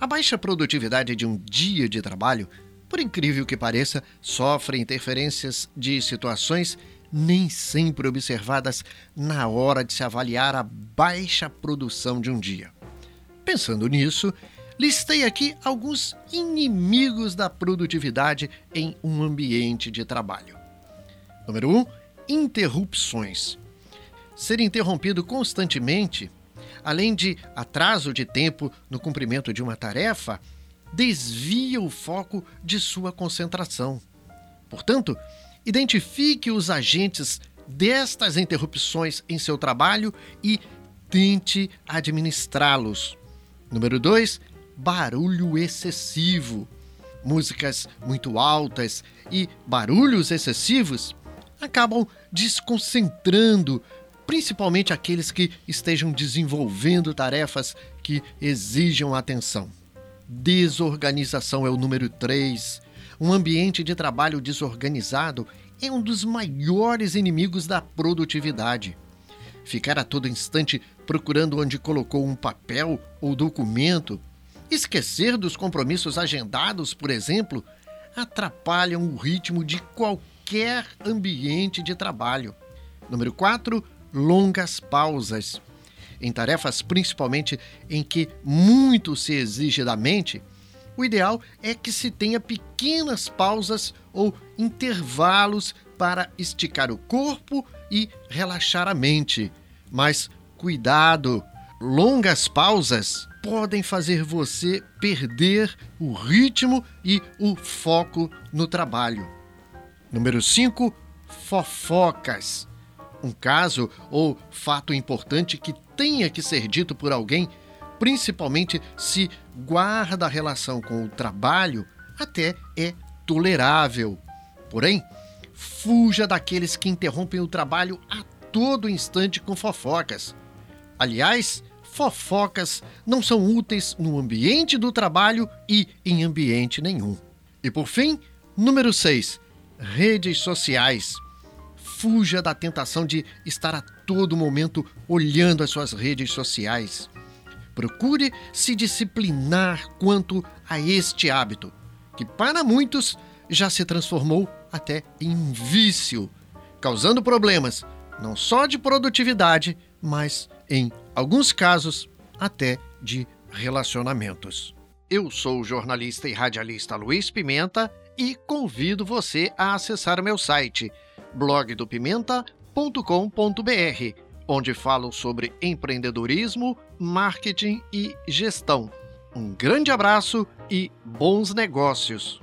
A baixa produtividade de um dia de trabalho, por incrível que pareça, sofre interferências de situações nem sempre observadas na hora de se avaliar a baixa produção de um dia. Pensando nisso, listei aqui alguns inimigos da produtividade em um ambiente de trabalho. Número 1. Um, interrupções. Ser interrompido constantemente, além de atraso de tempo no cumprimento de uma tarefa, desvia o foco de sua concentração. Portanto, identifique os agentes destas interrupções em seu trabalho e tente administrá-los. Número 2, barulho excessivo. Músicas muito altas e barulhos excessivos acabam desconcentrando, principalmente aqueles que estejam desenvolvendo tarefas que exijam atenção. Desorganização é o número 3. Um ambiente de trabalho desorganizado é um dos maiores inimigos da produtividade. Ficar a todo instante procurando onde colocou um papel ou documento, esquecer dos compromissos agendados, por exemplo, atrapalham o ritmo de qualquer ambiente de trabalho. Número 4. Longas pausas. Em tarefas principalmente em que muito se exige da mente, o ideal é que se tenha pequenas pausas ou intervalos para esticar o corpo e relaxar a mente. Mas cuidado, longas pausas podem fazer você perder o ritmo e o foco no trabalho. Número 5, fofocas. Um caso ou fato importante que tenha que ser dito por alguém principalmente se guarda a relação com o trabalho, até é tolerável. Porém, fuja daqueles que interrompem o trabalho a todo instante com fofocas. Aliás, fofocas não são úteis no ambiente do trabalho e em ambiente nenhum. E por fim, número 6, redes sociais. Fuja da tentação de estar a todo momento olhando as suas redes sociais. Procure se disciplinar quanto a este hábito, que para muitos já se transformou até em vício, causando problemas não só de produtividade, mas, em alguns casos, até de relacionamentos. Eu sou o jornalista e radialista Luiz Pimenta e convido você a acessar meu site blogdopimenta.com.br onde falo sobre empreendedorismo, marketing e gestão. Um grande abraço e bons negócios!